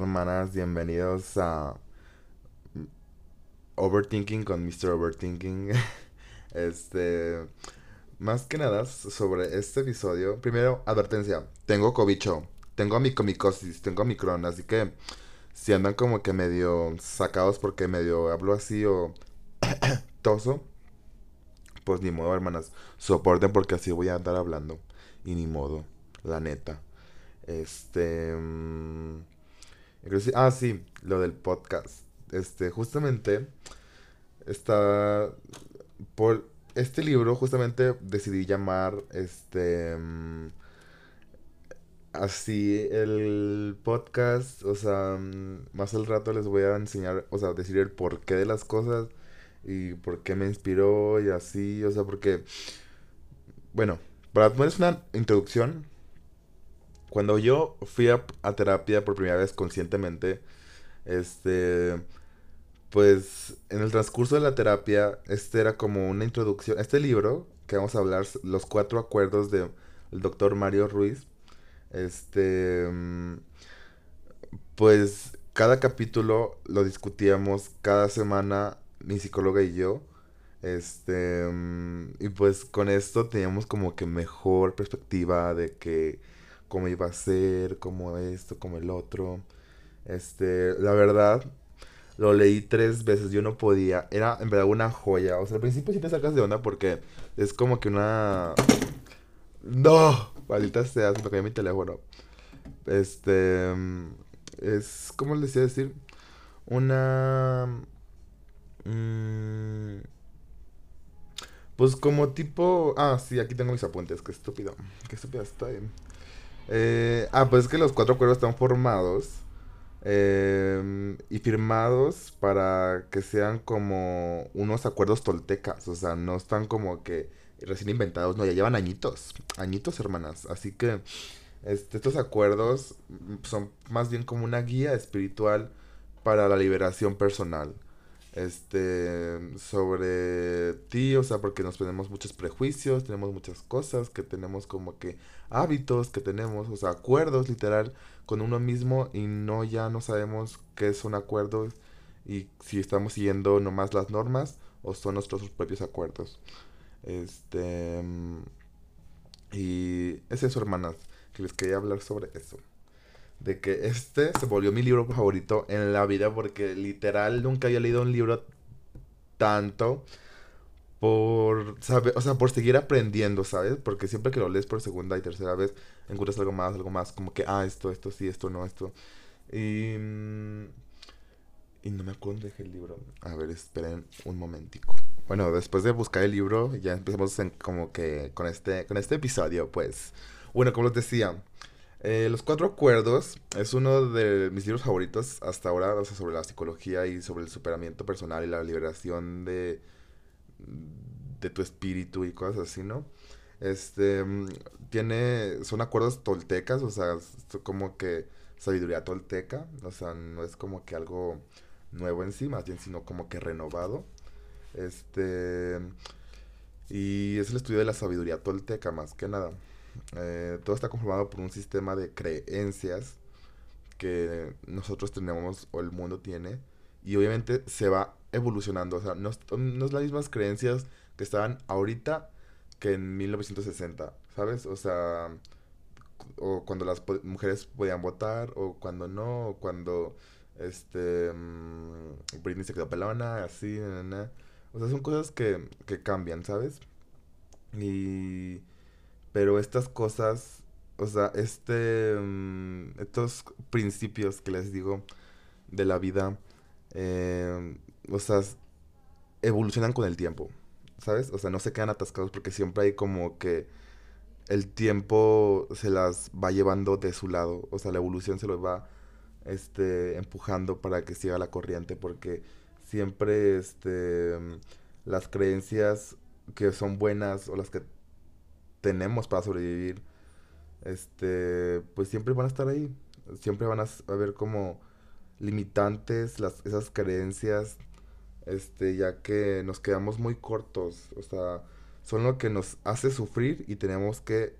Hermanas, bienvenidos a Overthinking con Mr. Overthinking. Este, más que nada sobre este episodio, primero advertencia, tengo cobicho, tengo micomicosis, tengo micron, así que si andan como que medio sacados porque medio hablo así o toso, pues ni modo hermanas, soporten porque así voy a andar hablando y ni modo, la neta. Este... Mm, ah, sí, lo del podcast. Este, justamente, está... Por este libro, justamente decidí llamar, este... Mm, así el podcast, o sea, mm, más al rato les voy a enseñar, o sea, decir el porqué de las cosas y por qué me inspiró y así, o sea, porque, bueno, para ponerles una introducción, cuando yo fui a, terapia por primera vez conscientemente, este, pues en el transcurso de la terapia, este era como una introducción, este libro que vamos a hablar, los cuatro acuerdos del doctor Mario Ruiz, este, pues cada capítulo lo discutíamos cada semana mi psicóloga y yo. Este, y pues con esto teníamos como que mejor perspectiva de que cómo iba a ser, cómo esto, cómo el otro. Este, la verdad, lo leí tres veces, yo no podía. Era en verdad una joya. O sea, al principio sí te sacas de onda porque es como que una. No, maldita sea, se me cayó mi teléfono. Este. Es, ¿cómo les decía decir? Una. Mmm, pues como tipo... Ah, sí, aquí tengo mis apuntes. Qué estúpido. Qué estúpida está. Eh, ah, pues es que los cuatro acuerdos están formados em, y firmados para que sean como unos acuerdos toltecas. O sea, no están como que recién inventados. No, ya llevan añitos. Añitos, hermanas. Así que este, estos acuerdos son más bien como una guía espiritual para la liberación personal este sobre ti, o sea, porque nos tenemos muchos prejuicios, tenemos muchas cosas, que tenemos como que hábitos, que tenemos, o sea, acuerdos literal con uno mismo y no ya no sabemos qué son acuerdos y si estamos siguiendo nomás las normas o son nuestros propios acuerdos. Este y es eso, hermanas, que les quería hablar sobre eso de que este se volvió mi libro favorito en la vida porque literal nunca había leído un libro tanto por saber, o sea, por seguir aprendiendo, ¿sabes? Porque siempre que lo lees por segunda y tercera vez encuentras algo más, algo más, como que ah, esto, esto, sí, esto, no, esto. Y mm, y no me acuerdo de el libro. A ver, esperen un momentico. Bueno, después de buscar el libro, ya empezamos en, como que con este con este episodio, pues. Bueno, como les decía, eh, los cuatro acuerdos es uno de mis libros favoritos hasta ahora, o sea, sobre la psicología y sobre el superamiento personal y la liberación de, de tu espíritu y cosas así, ¿no? Este, tiene, son acuerdos toltecas, o sea, como que sabiduría tolteca, o sea, no es como que algo nuevo en sí, más bien, sino como que renovado. Este, y es el estudio de la sabiduría tolteca, más que nada. Eh, todo está conformado por un sistema de creencias que nosotros tenemos o el mundo tiene y obviamente se va evolucionando. O sea, no, no es las mismas creencias que estaban ahorita que en 1960, ¿sabes? O sea, o cuando las mujeres podían votar, o cuando no, o cuando este mm, Britney se quedó pelona, así, o sea, son cosas que, que cambian, ¿sabes? Y pero estas cosas, o sea, este, mm, estos principios que les digo de la vida, eh, o sea, evolucionan con el tiempo, ¿sabes? O sea, no se quedan atascados porque siempre hay como que el tiempo se las va llevando de su lado, o sea, la evolución se los va este empujando para que siga la corriente porque siempre este las creencias que son buenas o las que tenemos para sobrevivir, este, pues siempre van a estar ahí. Siempre van a haber como limitantes las, esas creencias, este, ya que nos quedamos muy cortos. O sea, son lo que nos hace sufrir y tenemos que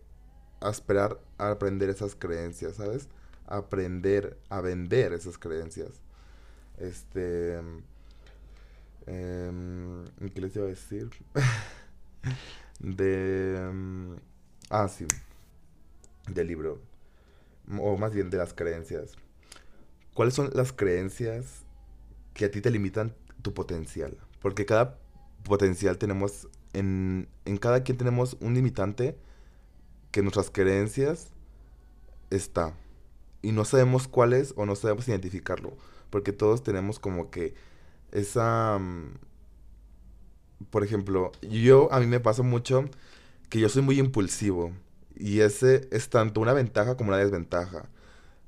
esperar a aprender esas creencias, ¿sabes? aprender a vender esas creencias. Este... Em, ¿Qué les iba a decir? de... Em, ah, sí. Del libro. O más bien de las creencias. ¿Cuáles son las creencias que a ti te limitan tu potencial? Porque cada potencial tenemos... En, en cada quien tenemos un limitante que nuestras creencias está. Y no sabemos cuál es o no sabemos identificarlo. Porque todos tenemos como que esa... Mm, por ejemplo, yo a mí me pasa mucho que yo soy muy impulsivo. Y ese es tanto una ventaja como una desventaja.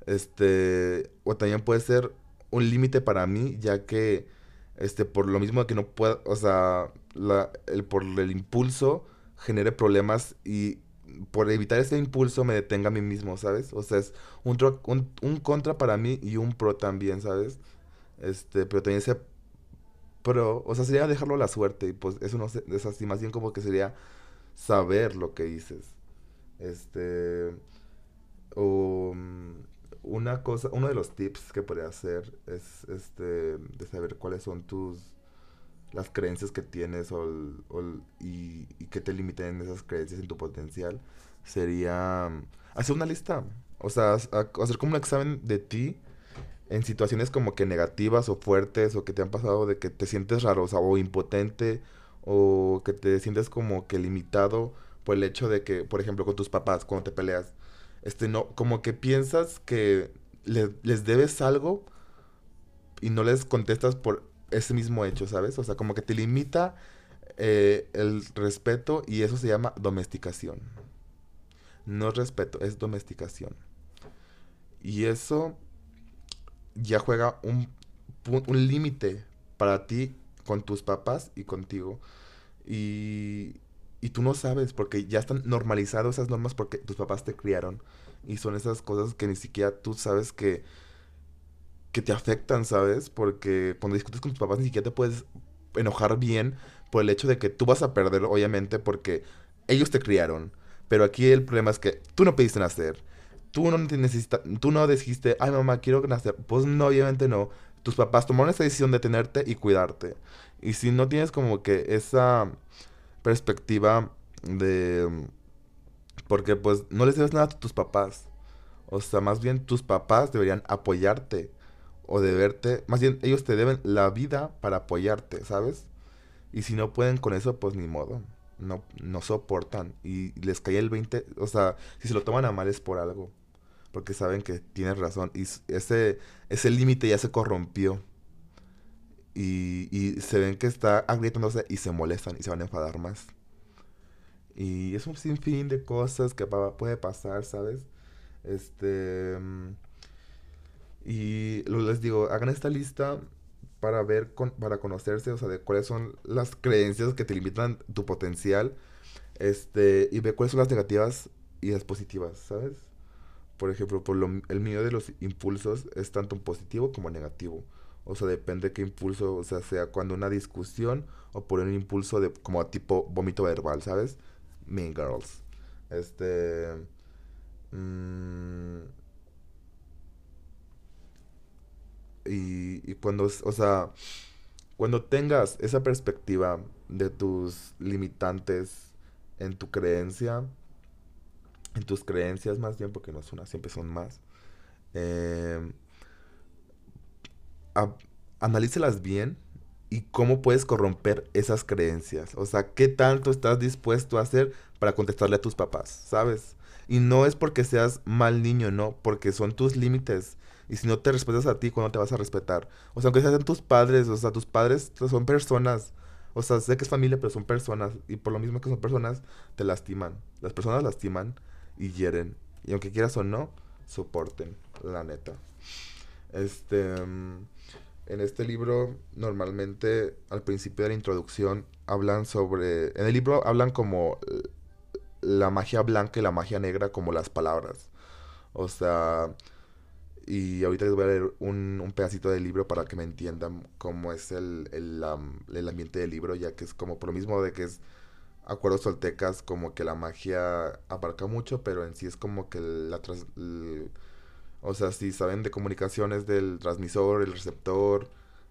Este, o también puede ser un límite para mí, ya que, este, por lo mismo que no puedo, o sea, la, el, por el impulso genere problemas y por evitar ese impulso me detenga a mí mismo, ¿sabes? O sea, es un, un, un contra para mí y un pro también, ¿sabes? Este, pero también ese pero, o sea, sería dejarlo a la suerte. Y pues eso no es así, más bien como que sería saber lo que dices. Este. O. Mm, una cosa, uno de los tips que podría hacer es este de saber cuáles son tus las creencias que tienes o, y, y, que te limiten esas creencias en tu potencial sería mm, hacer una lista o sea hacer como un examen de ti en situaciones como que negativas o fuertes o que te han pasado de que te sientes raro o, impotente o que te sientes como que limitado por el hecho de que, por ejemplo, con tus papás cuando te peleas, este no, como que piensas que les debes algo y no les contestas por ese mismo hecho, ¿sabes? O sea, como que te limita eh, el respeto y eso se llama domesticación. No es respeto, es domesticación. Y eso ya juega un, un límite para ti con tus papás y contigo. Y, y tú no sabes porque ya están normalizadas esas normas porque tus papás te criaron. Y son esas cosas que ni siquiera tú sabes que, que te afectan, ¿sabes? Porque cuando discutes con tus papás ni siquiera te puedes enojar bien por el hecho de que tú vas a perder, obviamente, porque ellos te criaron. Pero aquí el problema es que tú no pediste nacer tú no necesitas, tú no dijiste, ay mamá, quiero nacer. Pues no, obviamente no. Tus papás tomaron esa decisión de tenerte y cuidarte. Y si no tienes como que esa perspectiva de... Porque pues no les debes nada a tus papás. O sea, más bien tus papás deberían apoyarte. O deberte... Más bien ellos te deben la vida para apoyarte, ¿sabes? Y si no pueden con eso, pues ni modo. No, no soportan. Y les cae el 20. O sea, si se lo toman a mal es por algo porque saben que tienes razón. Y ese, ese límite ya se corrompió. Y, y, se ven que está agrietándose y se molestan y se van a enfadar más. Y es un sinfín de cosas que puede pasar, ¿sabes? Este. Y les digo, hagan esta lista para ver, para conocerse, o sea, de cuáles son las creencias que te limitan tu potencial. Este, y ver cuáles son las negativas y las positivas, ¿sabes? Por ejemplo, por lo, el mío de los impulsos es tanto positivo como negativo. O sea, depende qué impulso, o sea, sea cuando una discusión o por un impulso de como tipo vómito verbal, ¿sabes? Mean Girls. Este... Mmm, y, y cuando, o sea, cuando tengas esa perspectiva de tus limitantes en tu creencia, en tus creencias más bien, porque no es una, siempre son más. Eh, analícelas bien y cómo puedes corromper esas creencias. O sea, qué tanto estás dispuesto a hacer para contestarle a tus papás, ¿sabes? Y no es porque seas mal niño, no, porque son tus límites. Y si no te respetas a ti, ¿cuándo te vas a respetar? O sea, aunque sean tus padres, o sea, tus padres son personas. O sea, sé que es familia, pero son personas. Y por lo mismo que son personas, te lastiman. Las personas lastiman y hieren. Y aunque quieras o no, soporten, la neta. Este. Mm, en este libro, normalmente al principio de la introducción, hablan sobre. En el libro hablan como la magia blanca y la magia negra, como las palabras. O sea. Y ahorita les voy a leer un, pedacito del libro para que me entiendan cómo es el, el, el ambiente del libro, ya que es como por lo mismo de que es acuerdos soltecas como que la magia abarca mucho, pero en sí es como que la O sea, si saben de comunicaciones del transmisor, el receptor,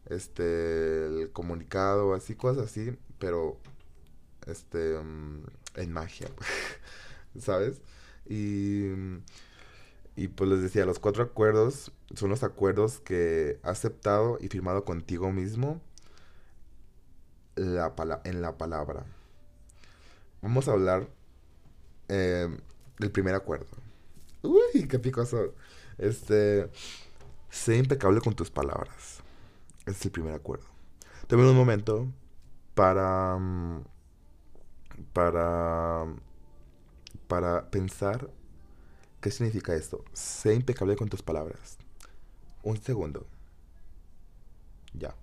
este, el comunicado, así, cosas así, pero, este, mm, en magia, ¿sabes? Y, y pues les decía, los cuatro acuerdos son los acuerdos que ha aceptado y firmado contigo mismo la en la palabra. Vamos a hablar eh, del primer acuerdo. Uy, qué picoso. Este, sé impecable con tus palabras. es el primer acuerdo. Tome un momento para mm, para para pensar qué significa esto. Sé impecable con tus palabras. Un segundo. Ya.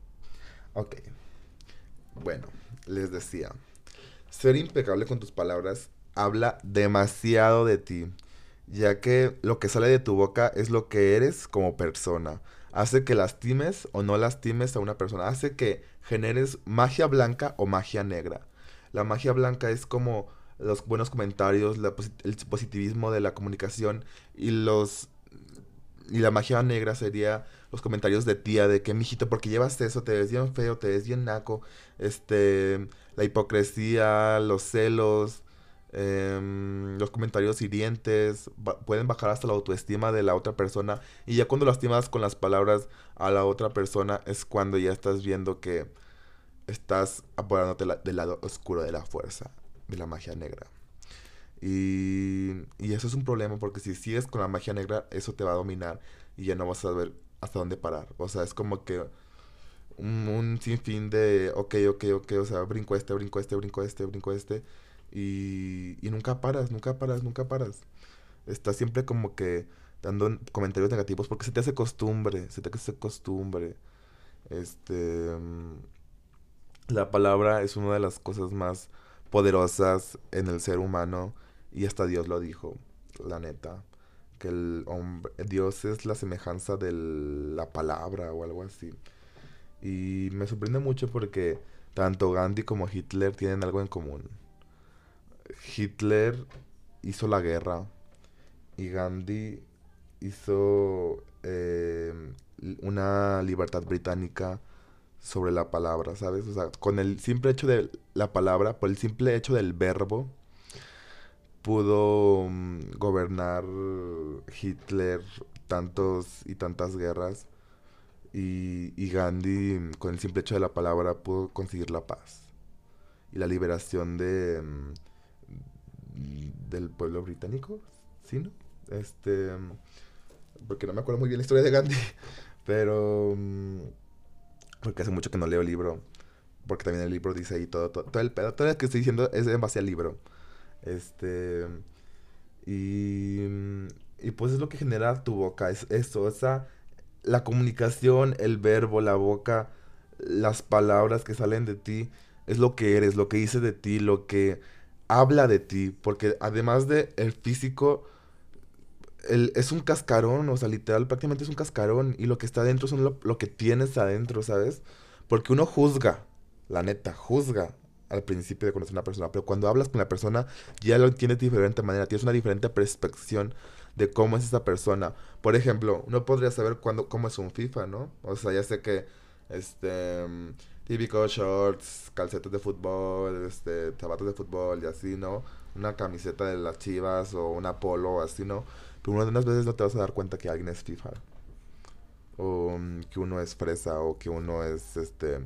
Ok. Bueno, les decía. Ser impecable con tus palabras habla demasiado de ti, ya que lo que sale de tu boca es lo que eres como persona. Hace que lastimes o no lastimes a una persona. Hace que generes magia blanca o magia negra. La magia blanca es como los buenos comentarios, el positivismo de la comunicación y los y la magia negra sería los comentarios de tía de que mijito porque llevas eso te ves bien feo te ves bien naco este la hipocresía los celos Em, los comentarios hirientes pueden bajar hasta la autoestima de la otra persona y ya cuando lastimas con las palabras a la otra persona es cuando ya estás viendo que estás apoyándote del lado oscuro de la fuerza, de la magia negra. Y, y eso es un problema porque si sigues con la magia negra, eso te va a dominar y ya no vas a saber hasta dónde parar. O sea, es como que un, un sinfín de, ok, ok, ok, o sea, brinco este, brinco este, brinco este, brinco este. Y, y nunca paras, nunca paras, nunca paras. Estás siempre como que dando comentarios negativos porque se te hace costumbre, se te hace costumbre. Este. Mm, la palabra es una de las cosas más poderosas en el ser humano y hasta Dios lo dijo, la neta. Que el hombre, Dios es la semejanza de la palabra o algo así. Y me sorprende mucho porque tanto Gandhi como Hitler tienen algo en común. Hitler hizo la guerra y Gandhi hizo eh, una libertad británica sobre la palabra, ¿sabes? O sea, con el simple hecho de la palabra, por el simple hecho del verbo, pudo mm, gobernar Hitler tantos y tantas guerras. Y, y, Gandhi, con el simple hecho de la palabra, pudo conseguir la paz y la liberación de, mm, del pueblo británico, ¿sí, no? Este, porque no me acuerdo muy bien la historia de Gandhi, pero mm, porque hace mucho que no leo el libro, porque también el libro dice ahí todo, todo, el pedo, todo lo que estoy diciendo es en base al libro. Este, y, y pues es lo que genera tu boca, es eso, esa, la comunicación, el verbo, la boca, las palabras que salen de ti, es lo que eres, lo que dice de ti, lo que habla de ti, porque además de el físico, el, es un cascarón, o sea, literal, prácticamente es un cascarón, y lo que está adentro son lo, que tienes adentro, ¿sabes? Porque uno juzga, la neta, juzga al principio de conocer a una persona, pero cuando hablas con la persona ya lo entiendes de diferente manera, tienes una diferente perspección de cómo es esa persona. Por ejemplo, uno podría saber cuándo, cómo es un FIFA, ¿no? O sea, ya sé que, este típicos shorts, calcetas de fútbol, este, zapatos de fútbol y así, ¿no? Una camiseta de las chivas o una polo, así, ¿no? Pero unas veces no te vas a dar cuenta que alguien es FIFA. O mm, que uno es fresa o que uno es este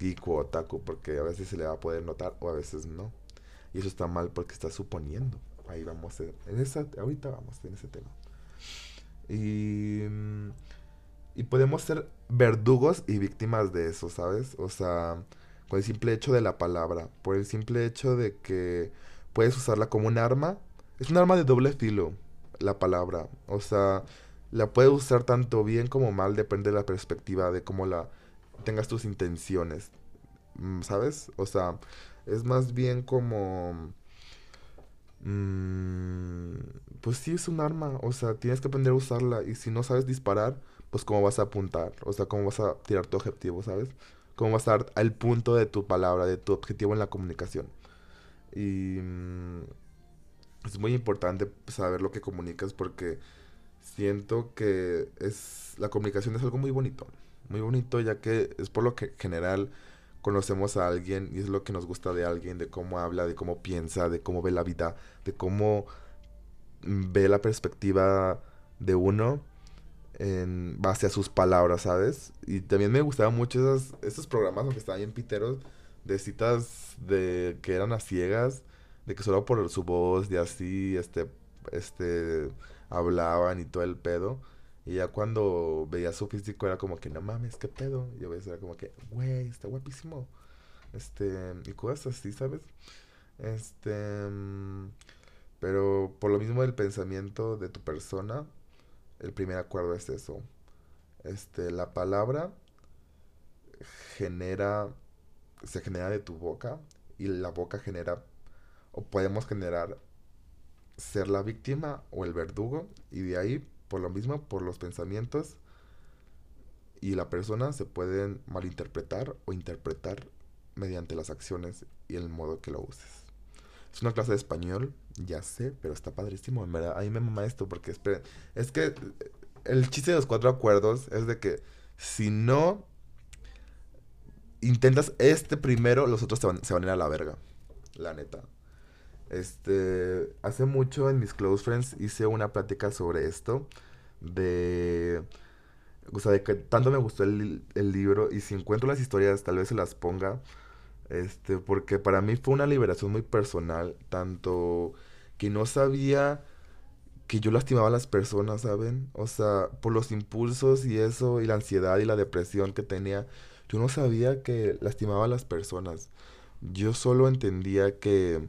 geek o otaku, porque a veces se le va a poder notar o a veces no. Y eso está mal porque está suponiendo. Ahí vamos, en esa, ahorita vamos en ese tema. Y y podemos ser verdugos y víctimas de eso, ¿sabes? O sea, con el simple hecho de la palabra, por el simple hecho de que puedes usarla como un arma. Es un arma de doble filo, la palabra. O sea, la puedes usar tanto bien como mal, depende de la perspectiva, de cómo la tengas tus intenciones, ¿sabes? O sea, es más bien como... Mm, pues sí, es un arma, o sea, tienes que aprender a usarla y si no sabes disparar, pues cómo vas a apuntar, o sea, cómo vas a tirar tu objetivo, ¿sabes? Cómo vas a dar al punto de tu palabra, de tu objetivo en la comunicación. Y mm, es muy importante saber lo que comunicas porque siento que es la comunicación es algo muy bonito, muy bonito ya que es por lo que general conocemos a alguien y es lo que nos gusta de alguien, de cómo habla, de cómo piensa, de cómo ve la vida, de cómo ve la perspectiva de uno en base a sus palabras, ¿sabes? Y también me gustaban mucho esos, esos programas, aunque estaban bien piteros, de citas de que eran a ciegas, de que solo por su voz y así, este, este, hablaban y todo el pedo. Y ya cuando veía su físico era como que, no mames, qué pedo. Y a veces era como que, güey, está guapísimo. Este, y cosas así, ¿sabes? Este, mm, pero por lo mismo del pensamiento de tu persona, el primer acuerdo es eso. Este, la palabra genera, se genera de tu boca y la boca genera, o podemos generar ser la víctima o el verdugo y de ahí, por lo mismo, por los pensamientos y la persona se pueden malinterpretar o interpretar mediante las acciones y el modo que lo uses. Es una clase de español, ya sé, pero está padrísimo, en. A mí me mama esto porque, esperen, es que el chiste de los cuatro acuerdos es de que si no intentas este primero, los otros se van, se van a ir a la verga. La neta. Este, hace mucho en mis close friends hice una plática sobre esto. De, o sea, de que tanto me gustó el, el libro y si encuentro las historias tal vez se las ponga. Este, porque para mí fue una liberación muy personal, tanto que no sabía que yo lastimaba a las personas, ¿saben? O sea, por los impulsos y eso, y la ansiedad y la depresión que tenía, yo no sabía que lastimaba a las personas. Yo solo entendía que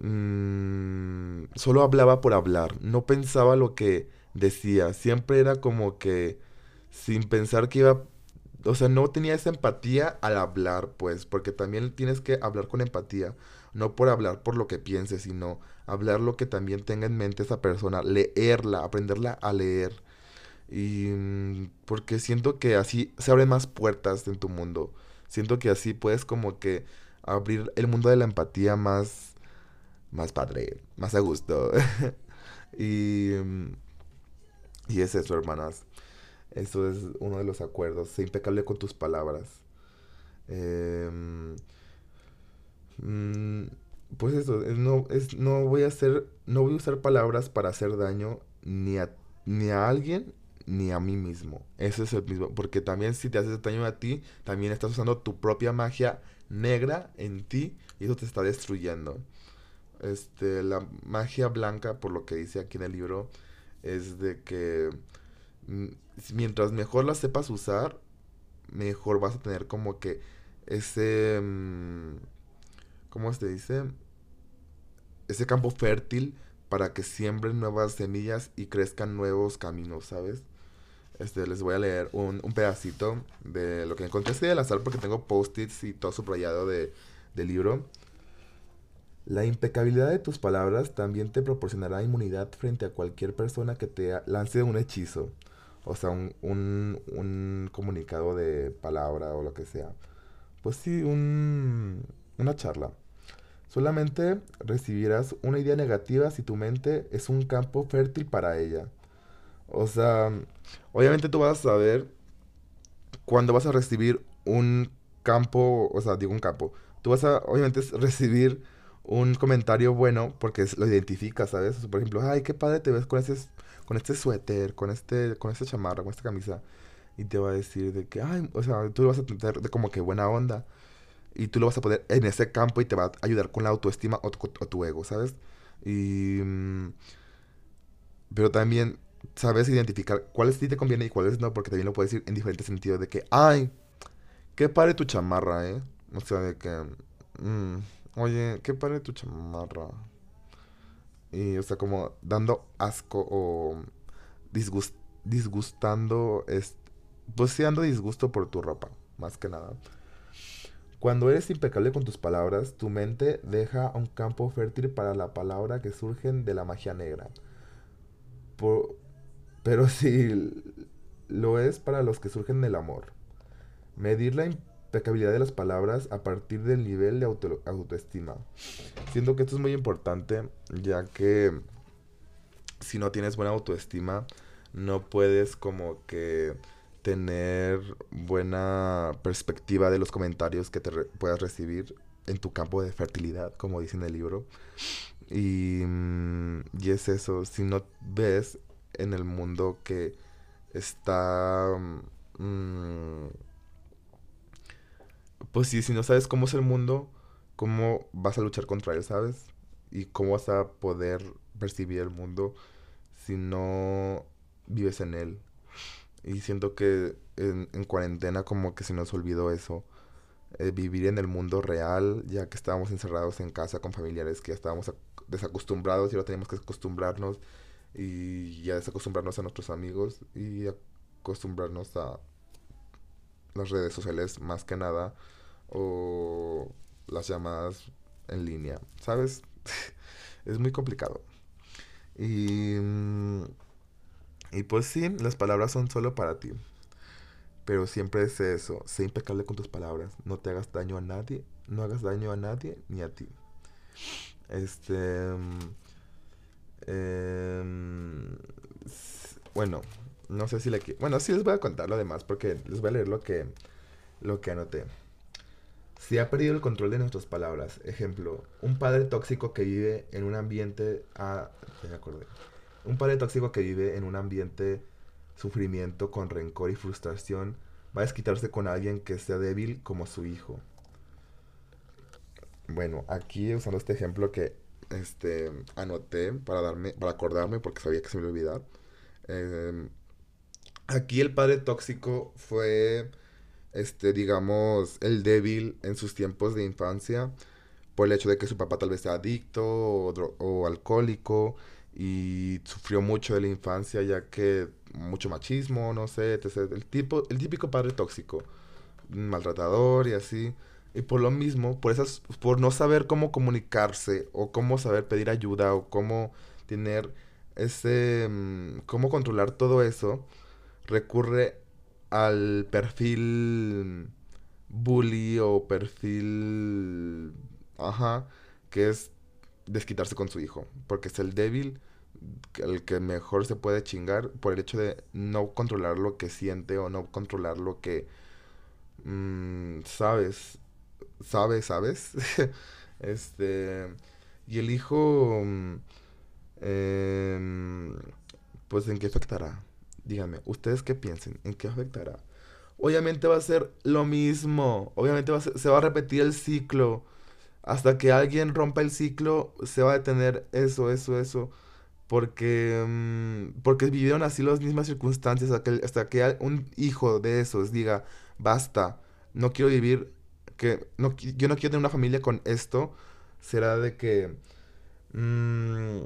mm, solo hablaba por hablar, no pensaba lo que decía, siempre era como que sin pensar que iba o sea, no tenía esa empatía al hablar, pues, porque también tienes que hablar con empatía, no por hablar por lo que pienses, sino hablar lo que también tenga en mente esa persona, leerla, aprenderla a leer. Y mm, porque siento que así se abren más puertas en tu mundo. Siento que así puedes como que abrir el mundo de la empatía más más padre, más a gusto. y mm, y es eso, hermanas. Eso es uno de los acuerdos. Sé impecable con tus palabras. Mm, pues eso, no, es, no voy a hacer, no voy a usar palabras para hacer daño ni a, ni a alguien ni a mí mismo. Eso es el mismo. Porque también si te haces daño a ti, también estás usando tu propia magia negra en ti y eso te está destruyendo. Este, la magia blanca, por lo que dice aquí en el libro, es de que mientras mejor la sepas usar, mejor vas a tener como que ese... Mm, ¿Cómo se dice? Ese campo fértil para que siembren nuevas semillas y crezcan nuevos caminos, ¿sabes? Este, les voy a leer un, pedacito de lo que encontré así la azar porque tengo post-its y todo subrayado de, del libro. La impecabilidad de tus palabras también te proporcionará inmunidad frente a cualquier persona que te lance un hechizo o sea, un, un, un comunicado de palabra o lo que sea. Pues sí, un, una charla. Solamente recibirás una idea negativa si tu mente es un campo fértil para ella. O sea, obviamente tú vas a saber cuando vas a recibir un campo, o sea, digo un campo. Tú vas a, obviamente, recibir un comentario bueno porque lo identificas, ¿sabes? por ejemplo, ay, qué padre te ves con ese con este suéter, con este, con esta chamarra, con esta camisa, y te va a decir de que, ay, o sea, tú lo vas a tener de como que buena onda, y tú lo vas a poner en ese campo y te va a ayudar con la autoestima o tu, ego, ¿sabes? Y... Mm, pero también sabes identificar cuáles sí te conviene y cuáles no, porque también lo puedes decir en diferentes sentidos de que, ay, qué padre tu chamarra, ¿eh? O sea, de que, mm, oye, qué padre tu chamarra. Y, o sea, como dando asco o disgustando, es, pues dando disgusto por tu ropa, más que nada. Cuando eres impecable con tus palabras, tu mente deja un campo fértil para la palabra que surgen de la magia negra. pero si lo es para los que surgen del amor. Medir la de las palabras a partir del nivel de autoestima. Siento que esto es muy importante, ya que si no tienes buena autoestima, no puedes como que tener buena perspectiva de los comentarios que te puedas recibir en tu campo de fertilidad, como dice en el libro. Y, mm, y es eso, si no ves en el mundo que está... Mm, pues sí, si no sabes cómo es el mundo, cómo vas a luchar contra él, ¿sabes? Y cómo vas a poder percibir el mundo si no vives en él. Y siento que en, cuarentena como que se nos olvidó eso. Eh, vivir en el mundo real, ya que estábamos encerrados en casa con familiares que estábamos desacostumbrados y ahora tenemos que acostumbrarnos y ya desacostumbrarnos a nuestros amigos y acostumbrarnos a las redes sociales más que nada o las llamadas en línea, ¿sabes? es muy complicado. Y, mm, y pues sí, las palabras son solo para ti. Pero siempre es eso, sé impecable con tus palabras, no te hagas daño a nadie, no hagas daño a nadie ni a ti. Este... Mm, em, bueno, no sé si le... Bueno, sí les voy a contar lo demás porque les voy a leer lo que, lo que anoté. Si ha perdido el control de nuestras palabras. Ejemplo, un padre tóxico que vive en un ambiente... Ah, ya acordé. Un padre tóxico que vive en un ambiente sufrimiento con rencor y frustración va a desquitarse con alguien que sea débil como su hijo. Bueno, aquí usando este ejemplo que este anoté para darme para acordarme porque sabía que se me iba a olvidar. Em, aquí el padre tóxico fue este, digamos, el débil en sus tiempos de infancia por el hecho de que su papá tal vez sea adicto o, alcohólico y sufrió mucho de la infancia ya que mucho machismo, no sé, El, tipo, el típico padre tóxico, maltratador y así. Y por lo mismo, por, esas, por no saber cómo comunicarse o cómo saber pedir ayuda o cómo tener ese, mm, cómo controlar todo eso, recurre al perfil bully o perfil, ajá, que es desquitarse con su hijo, porque es el débil, el que mejor se puede chingar por el hecho de no controlar lo que siente o no controlar lo que mm, sabes, sabes, sabes, este, y el hijo, mm, em, pues en qué afectará, díganme, ¿ustedes qué piensen? ¿En qué afectará? Obviamente va a ser lo mismo. Obviamente va se va a repetir el ciclo. Hasta que alguien rompa el ciclo, se va a detener eso, eso, eso. Porque, mm, porque vivieron así las mismas circunstancias hasta que, hasta que un hijo de esos diga, basta, no quiero vivir, que no, yo no quiero tener una familia con esto. Será de que... Mmm,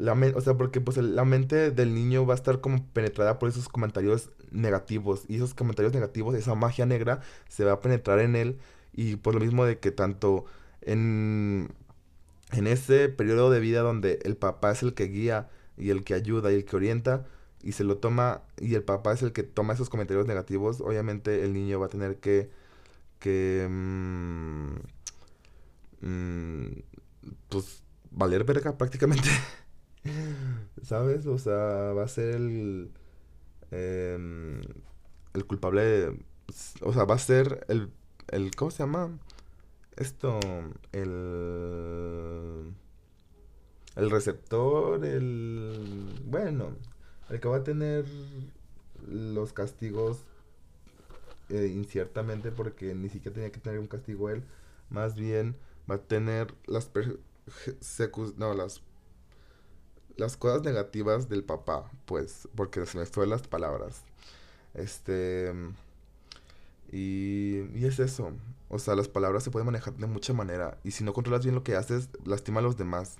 la o sea, porque pues la mente del niño va a estar como penetrada por esos comentarios negativos. Y esos comentarios negativos, esa magia negra, se va a penetrar en él. Y por lo mismo de que tanto en, en ese periodo de vida donde el papá es el que guía y el que ayuda y el que orienta, y se lo toma, y el papá es el que toma esos comentarios negativos, obviamente el niño va a tener que, que, mm, mm, pues, valer verga prácticamente. ¿Sabes? O sea, va a ser el. Em, el culpable. O sea, va a ser el. el ¿Cómo se llama? Esto. El. El receptor, el. Bueno, el que va a tener los castigos eh, inciertamente porque ni siquiera tenía que tener un castigo él. Más bien va a tener las no, las las cosas negativas del papá, pues, porque se me fue las palabras. Este. Y, y, es eso. O sea, las palabras se pueden manejar de mucha manera. Y si no controlas bien lo que haces, lastima a los demás.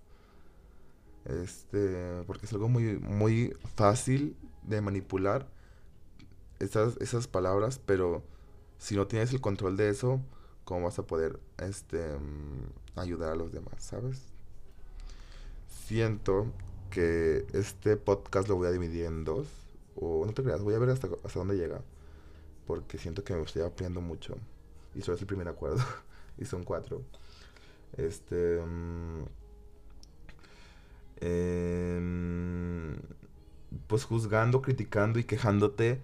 Este. Porque es algo muy, muy fácil de manipular esas, esas palabras, pero si no tienes el control de eso, ¿cómo vas a poder este, ayudar a los demás, sabes? Siento que este podcast lo voy a dividir en dos. O no te creas, voy a ver hasta, hasta dónde llega. Porque siento que me estoy ampliando mucho. Y solo es el primer acuerdo. y son cuatro. Este. Em, em, pues juzgando, criticando y quejándote,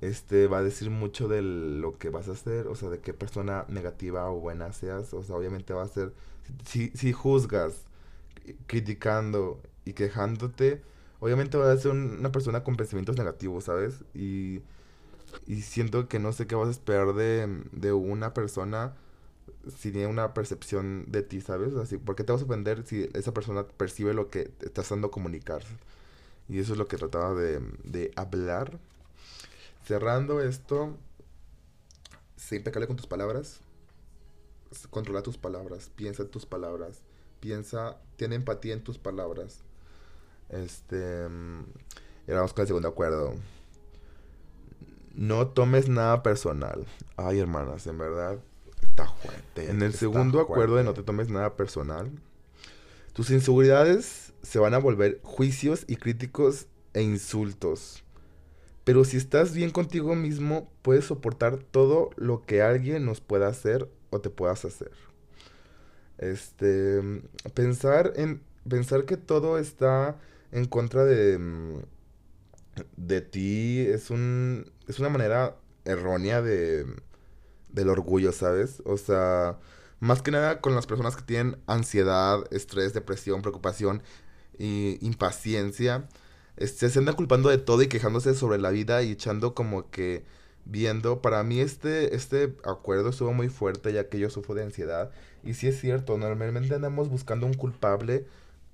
este, va a decir mucho de lo que vas a hacer, o sea, de qué persona negativa o buena seas, o sea, obviamente va a ser, si, si juzgas, criticando y quejándote, obviamente va a ser una persona con pensamientos negativos, ¿sabes? Y, y siento que no sé qué vas a esperar de, de una persona si tiene una percepción de ti, ¿sabes? Así, ¿por qué te vas a ofender si esa persona percibe lo que estás dando a comunicar? Y eso es lo que trataba de, de hablar. Cerrando esto, sé impecable con tus palabras. Controla tus palabras, piensa en tus palabras, piensa, tiene empatía en tus palabras. Este, y ahora vamos con el segundo acuerdo. No tomes nada personal. Ay, hermanas, en verdad, Está fuerte. en el segundo acuerdo de no te tomes nada personal, tus inseguridades se van a volver juicios y críticos e insultos. Pero si estás bien contigo mismo, puedes soportar todo lo que alguien nos pueda hacer o te puedas hacer. Este, pensar en pensar que todo está en contra de mm, de ti es un es una manera errónea de del orgullo, ¿sabes? O sea, más que nada con las personas que tienen ansiedad, estrés, depresión, preocupación y impaciencia, este, se andan culpando de todo y quejándose sobre la vida y echando como que viendo, para mí este, este acuerdo estuvo muy fuerte ya que yo sufro de ansiedad y sí es cierto, normalmente andamos buscando un culpable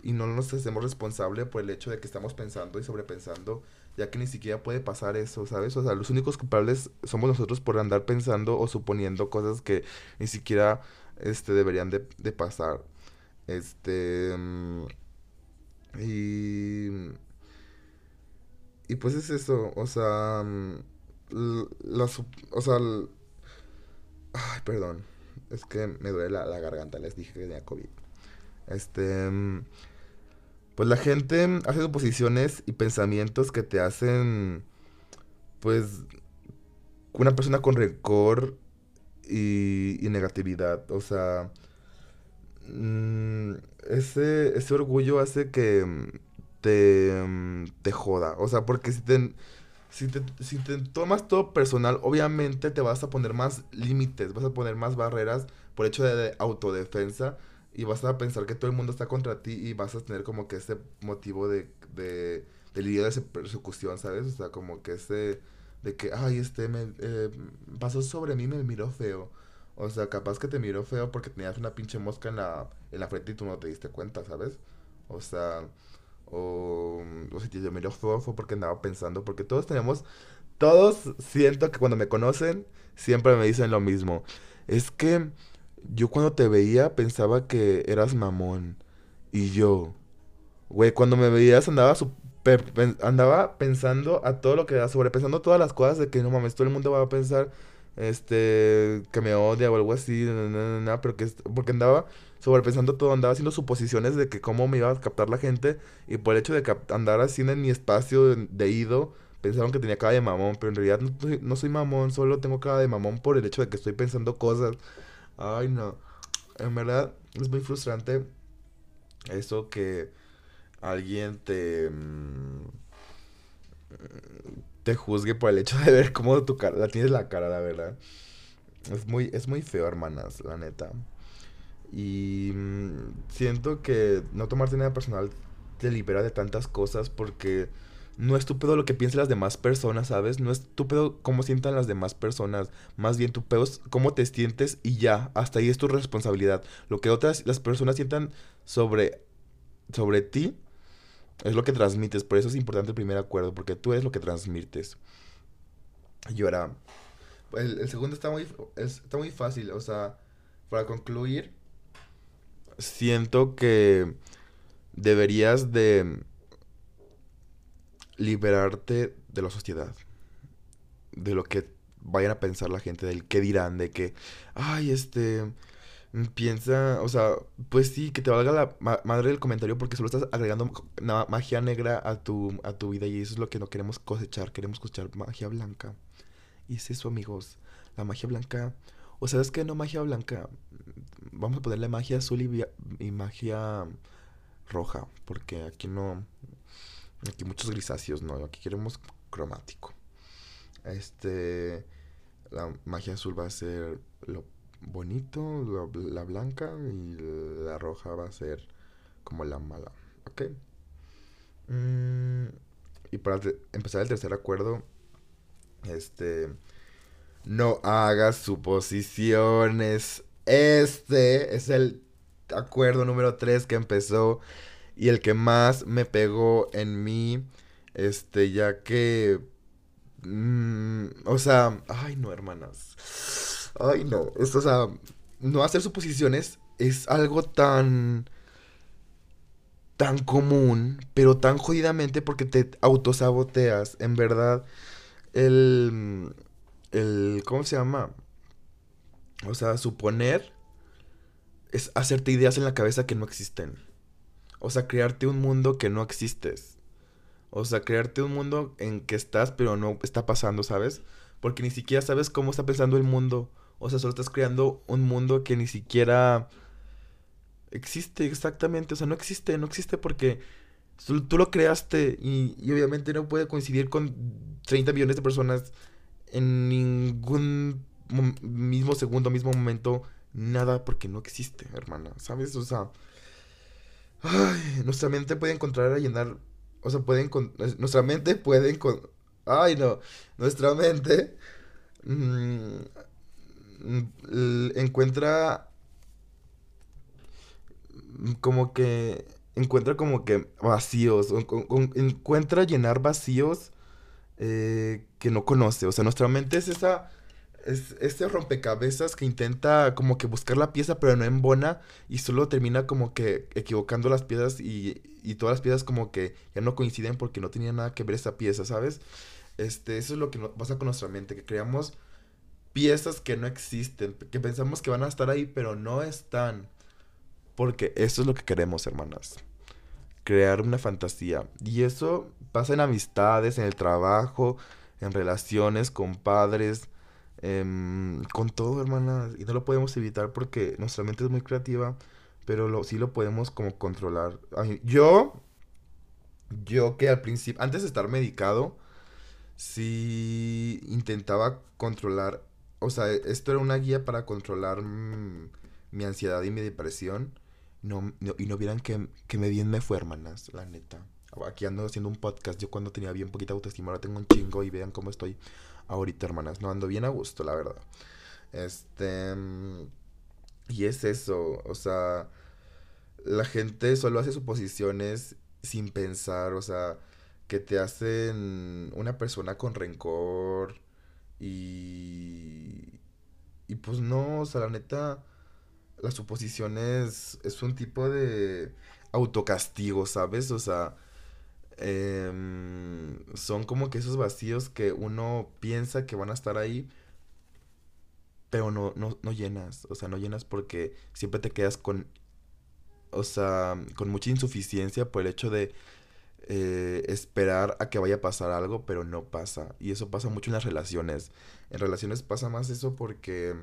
y no nos hacemos responsable por el hecho de que estamos pensando y sobrepensando, ya que ni siquiera puede pasar eso, ¿sabes? O sea, los únicos culpables somos nosotros por andar pensando o suponiendo cosas que ni siquiera este, deberían de, de pasar. Este... mm, Y... Y pues es eso, o sea... mm, La, o sea... Ay, perdón. Es que me duele la, la garganta, les dije que tenía COVID. Este... Pues la gente hace suposiciones y pensamientos que te hacen, pues, una persona con rencor y, negatividad. O sea, mm, ese, ese orgullo hace que te, te joda. O sea, porque si te, si te, si te tomas todo personal, obviamente te vas a poner más límites, vas a poner más barreras por hecho de autodefensa y vas a pensar que todo el mundo está contra ti y vas a tener como que ese motivo de, de, de lidia de persecución, ¿sabes? O sea, como que ese de que, ay, este me eh, pasó sobre mí, me miró feo. O sea, capaz que te miró feo porque tenías una pinche mosca en la, en la frente y tú no te diste cuenta, ¿sabes? O sea, o, o si te miró feo fue porque andaba pensando, porque todos tenemos, todos siento que cuando me conocen siempre me dicen lo mismo. Es que yo cuando te veía pensaba que eras mamón. Y yo, güey, cuando me veías andaba super, andaba pensando a todo lo que da, sobrepensando todas las cosas de que no mames, todo el mundo va a pensar, este, que me odia o algo así, pero que, porque andaba sobrepensando todo, andaba haciendo suposiciones de que cómo me iba a captar la gente y por el hecho de andar así en mi espacio de, ido, pensaron que tenía cara de mamón, pero en realidad no, no soy mamón, solo tengo cara de mamón por el hecho de que estoy pensando cosas. Ay, no. En verdad es muy frustrante eso que alguien te mm, te juzgue por el hecho de ver cómo tu cara, la tienes la cara, la verdad. Es muy es muy feo, hermanas, la neta. Y mm, siento que no tomarte nada personal te libera de tantas cosas porque no es tu pedo lo que piensen las demás personas, ¿sabes? No es tu pedo cómo sientan las demás personas. Más bien tu pedo es cómo te sientes y ya. Hasta ahí es tu responsabilidad. Lo que otras las personas sientan sobre, sobre ti es lo que transmites. Por eso es importante el primer acuerdo, porque tú eres lo que transmites. Y ahora, el, el segundo está muy, es- está muy fácil. O sea, para concluir, siento que deberías de liberarte de la sociedad, de lo que vayan a pensar la gente, del qué dirán, de que, ay, este, mm, piensa, o sea, pues sí, que te valga la ma- madre del comentario porque solo estás agregando magia negra a tu, a tu vida y eso es lo que no queremos cosechar, queremos cosechar magia blanca. Y es eso, amigos, la magia blanca, o sabes que no magia blanca, vamos a ponerle magia azul y magia roja, porque aquí no, Aquí muchos grisáceos, no, aquí queremos cromático. Este, la magia azul va a ser lo bonito, la blanca y la roja va a ser como la mala, ¿ok? Mm, y para empezar el tercer acuerdo, este, no hagas suposiciones. Este es el acuerdo número 3 que empezó y el que más me pegó en mí, este, ya que... Mm, o sea, ay no, hermanas. Ay no, esto, o sea, no hacer suposiciones es algo tan tan común, pero tan jodidamente porque te autosaboteas. En verdad, el, el, ¿cómo se llama? O sea, suponer es hacerte ideas en la cabeza que no existen. O sea, crearte un mundo que no existes. O sea, crearte un mundo en que estás, pero no está pasando, ¿sabes? Porque ni siquiera sabes cómo está pensando el mundo. O sea, solo estás creando un mundo que ni siquiera existe exactamente. O sea, no existe, no existe porque tú lo creaste y, y obviamente no puede coincidir con 30 millones de personas en ningún mismo segundo, mismo momento, nada porque no existe, hermana, ¿sabes? O sea, ay, nuestra mente puede encontrar a llenar, o sea, puede nuestra mente puede encontrar, ay no, nuestra mente mm, encuentra como que encuentra como que vacíos, encuentra llenar vacíos eh, que no conoce. O sea, nuestra mente es esa. Es este rompecabezas que intenta como que buscar la pieza, pero no embona y solo termina como que equivocando las piezas y, y todas las piezas como que ya no coinciden porque no tenía nada que ver esa pieza, ¿sabes? Este, eso es lo que pasa con nuestra mente, que creamos piezas que no existen, que pensamos que van a estar ahí, pero no están. Porque eso es lo que queremos, hermanas. Crear una fantasía. Y eso pasa en amistades, en el trabajo, en relaciones con padres, em, con todo, hermanas. Y no lo podemos evitar porque nuestra mente es muy creativa, pero lo, sí lo podemos como controlar. yo, yo que al principio, antes de estar medicado, sí intentaba controlar, o sea, esto era una guía para controlar mi ansiedad y mi depresión. No, y no vieran que, que me bien me fue, hermanas, la neta aquí ando haciendo un podcast. Yo cuando tenía bien poquita autoestima, ahora tengo un chingo y vean cómo estoy ahorita, hermanas. No ando bien a gusto, la verdad. Este. Y es eso, o sea, la gente solo hace suposiciones sin pensar, o sea, que te hacen una persona con rencor y... Y pues no, o sea, la neta, las suposiciones es un tipo de autocastigo, ¿sabes? O sea, Em, son como que esos vacíos que uno piensa que van a estar ahí, pero no, no, no llenas. O sea, no llenas porque siempre te quedas con, o sea, con mucha insuficiencia por el hecho de eh, esperar a que vaya a pasar algo, pero no pasa. Y eso pasa mucho en las relaciones. En relaciones pasa más eso porque,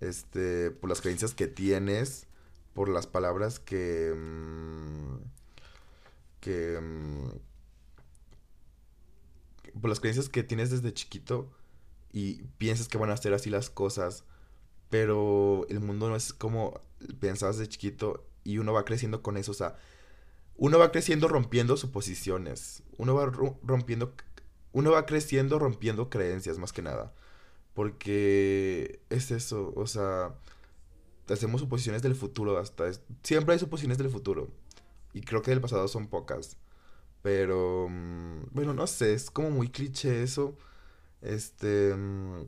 este, por las creencias que tienes, por las palabras que... Mm, que... Mm, por las creencias que tienes desde chiquito y piensas que van a ser así las cosas, pero el mundo no es como pensabas de chiquito y uno va creciendo con eso, o sea, uno va creciendo rompiendo suposiciones, uno va rompiendo, uno va creciendo rompiendo creencias más que nada, porque es eso, o sea, hacemos suposiciones del futuro hasta, siempre hay suposiciones del futuro, y creo que del pasado son pocas. Pero, mm, bueno, no sé, es como muy cliché eso. Este... Mm,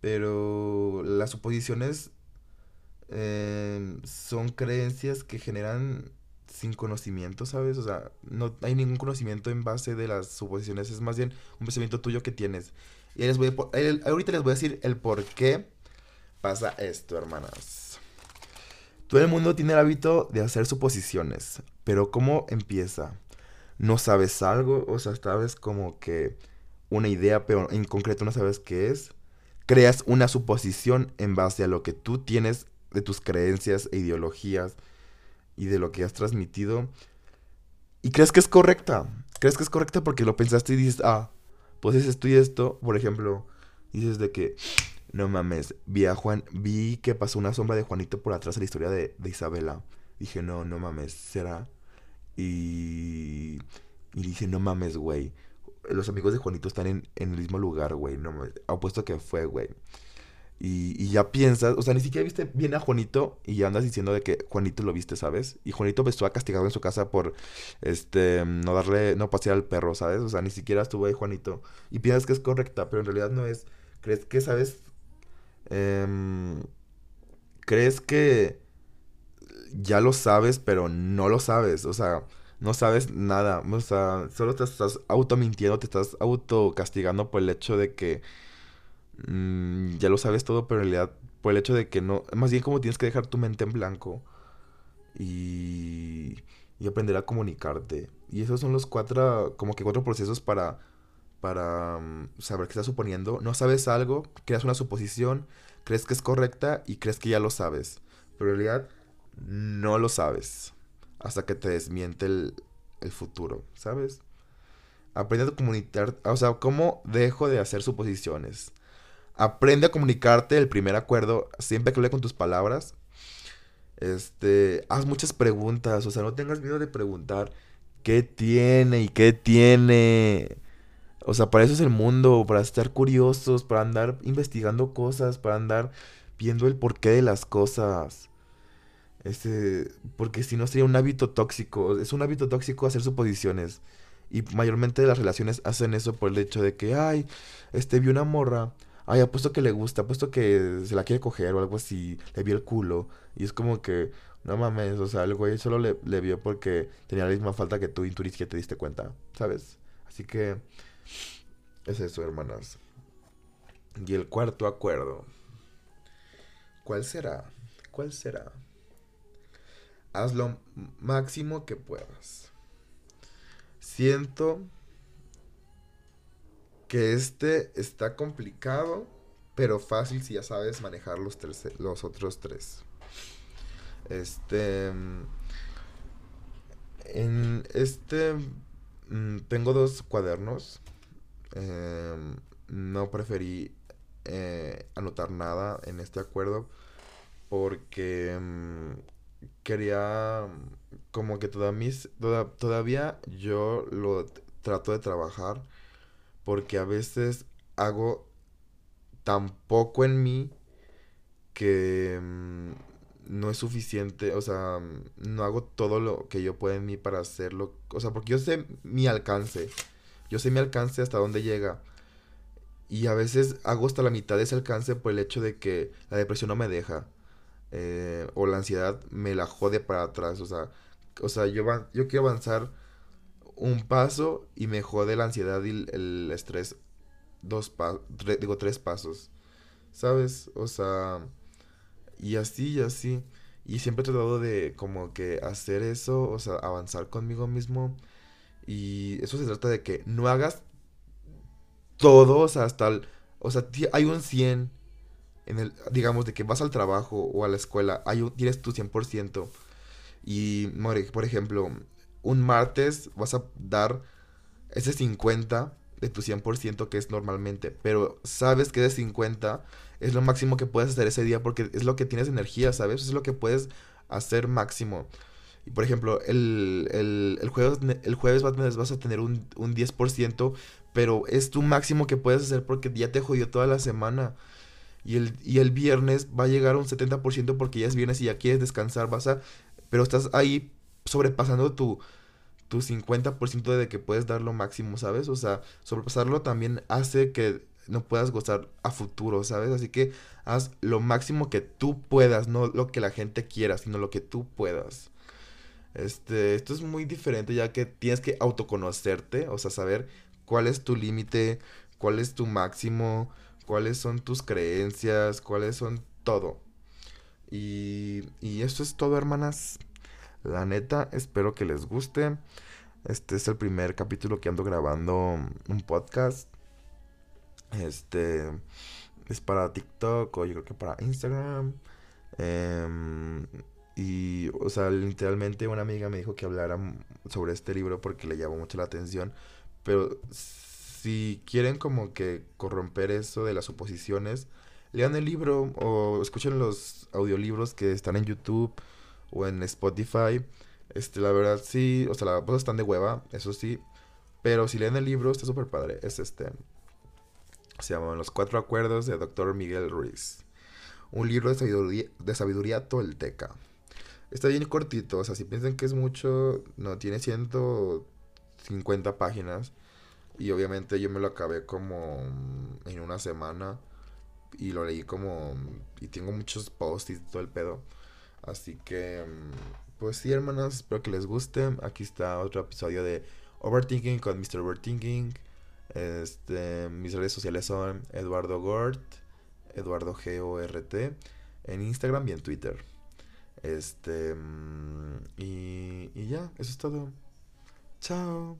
pero las suposiciones em, son creencias que generan sin conocimiento, ¿sabes? O sea, no hay ningún conocimiento en base de las suposiciones, es más bien un pensamiento tuyo que tienes. Y les voy ahorita les voy a decir el por qué pasa esto, hermanas. Todo el mundo tiene el hábito de hacer suposiciones, pero ¿cómo empieza? No sabes algo, o sea, sabes como que una idea, pero en concreto no sabes qué es. Creas una suposición en base a lo que tú tienes de tus creencias e ideologías y de lo que has transmitido. y crees que es correcta. Crees que es correcta porque lo pensaste y dices, ah, pues es esto y esto. Por ejemplo, dices de que, no mames, vi a Juan, vi que pasó una sombra de Juanito por atrás de la historia de, de Isabela. Dije, no, no mames, ¿será? Y, y dije, no mames, güey. Los amigos de Juanito están en, en el mismo lugar, güey. No me apuesto que fue, güey. Y, y, ya piensas, o sea, ni siquiera viste bien a Juanito y ya andas diciendo de que Juanito lo viste, ¿sabes? Y Juanito estuvo castigado en su casa por, este, no darle, no pasear al perro, ¿sabes? O sea, ni siquiera estuvo ahí Juanito. Y piensas que es correcta, pero en realidad no es. ¿Crees que, sabes? Eh, ¿Crees que ya lo sabes, pero no lo sabes? O sea, no sabes nada. O sea, solo te estás auto mintiendo, te estás auto castigando por el hecho de que mmm, ya lo sabes todo, pero en realidad por el hecho de que no, más bien como tienes que dejar tu mente en blanco y, y aprender a comunicarte. Y esos son los cuatro, como que cuatro procesos para, para um, saber qué estás suponiendo. No sabes algo, creas una suposición, crees que es correcta y crees que ya lo sabes. Pero en realidad no lo sabes hasta que te desmiente el, el futuro, ¿sabes? Aprende a comunicar, o sea, ¿cómo dejo de hacer suposiciones? Aprende a comunicarte el primer acuerdo siempre que hable con tus palabras. Este, haz muchas preguntas, o sea, no tengas miedo de preguntar qué tiene y qué tiene. O sea, para eso es el mundo, para estar curiosos, para andar investigando cosas, para andar viendo el porqué de las cosas. Este, porque si no sería un hábito tóxico, es un hábito tóxico hacer suposiciones. Y mayormente las relaciones hacen eso por el hecho de que, ay, este, vi una morra ay, apuesto que le gusta, apuesto que se la quiere coger o algo así, le vio el culo. Y es como que, no mames, o sea, el güey solo le, vio porque tenía la misma falta que tú y que te diste cuenta, ¿sabes? Así que es eso, hermanas. Y el cuarto acuerdo. ¿Cuál será? ¿Cuál será? Haz lo máximo que puedas. Siento que este está complicado, pero fácil si ya sabes manejar los, tres, los otros tres. Este. En este. Mm, tengo dos cuadernos. Eh, no preferí eh, anotar nada en este acuerdo porque mm, quería como que todavía, todavía yo lo trato de trabajar porque a veces hago tan poco en mí que mm, no es suficiente, o sea, no hago todo lo que yo puedo en mí para hacerlo, o sea, porque yo sé mi alcance, yo sé mi alcance hasta dónde llega. Y a veces hago hasta la mitad de ese alcance por el hecho de que la depresión no me deja. Eh, o la ansiedad me la jode para atrás. O sea, o sea yo, yo quiero avanzar un paso y me jode la ansiedad y el, estrés dos pasos, digo tres pasos, ¿sabes? O sea, y así y así. Y siempre he tratado de como que hacer eso, o sea, avanzar conmigo mismo. Y eso se trata de que no hagas todo, o sea, hasta el, o sea, hay un 100 en el, digamos, de que vas al trabajo o a la escuela, hay un, tienes tu 100%. Y, por ejemplo, un martes vas a dar ese 50 de tu 100% que es normalmente, pero sabes que ese 50 es lo máximo que puedes hacer ese día porque es lo que tienes energía, ¿sabes? Es lo que puedes hacer máximo. Y por ejemplo, el, el, jueves, el jueves vas a tener un, un 10%, pero es tu máximo que puedes hacer porque ya te jodió toda la semana. Y el, y el viernes va a llegar a un 70% porque ya es viernes y ya quieres descansar, vas a... Pero estás ahí sobrepasando tu, tu 50% de que puedes dar lo máximo, ¿sabes? O sea, sobrepasarlo también hace que no puedas gozar a futuro, ¿sabes? Así que haz lo máximo que tú puedas, no lo que la gente quiera, sino lo que tú puedas. Este, esto es muy diferente ya que tienes que autoconocerte, o sea, saber cuál es tu límite, cuál es tu máximo, cuáles son tus creencias, cuáles son todo. Y, y esto es todo, hermanas. La neta, espero que les guste. Este es el primer capítulo que ando grabando un podcast. Este es para TikTok o yo creo que para Instagram. Em, Y, o sea, literalmente una amiga me dijo que hablara sobre este libro porque le llamó mucho la atención. Pero si quieren como que corromper eso de las suposiciones, lean el libro o escuchen los audiolibros que están en YouTube o en Spotify. Este, la verdad sí, o sea, las cosas están de hueva, eso sí. Pero si leen el libro, está súper padre. Es este. Se llama Los Cuatro Acuerdos de Dr. Miguel Ruiz. Un libro de sabiduría, de sabiduría tolteca. Está bien cortito, o sea, si piensan que es mucho, no, tiene 150 páginas. Y obviamente yo me lo acabé como en una semana. Y lo leí como... Y tengo muchos posts y todo el pedo. Así que... Pues sí, hermanas, espero que les guste. Aquí está otro episodio de Overthinking con Mr. Overthinking. Este, mis redes sociales son Eduardo Gort, Eduardo G-O-R-T, en Instagram y en Twitter. Este, mm, y, y ya, eso es todo. Chao.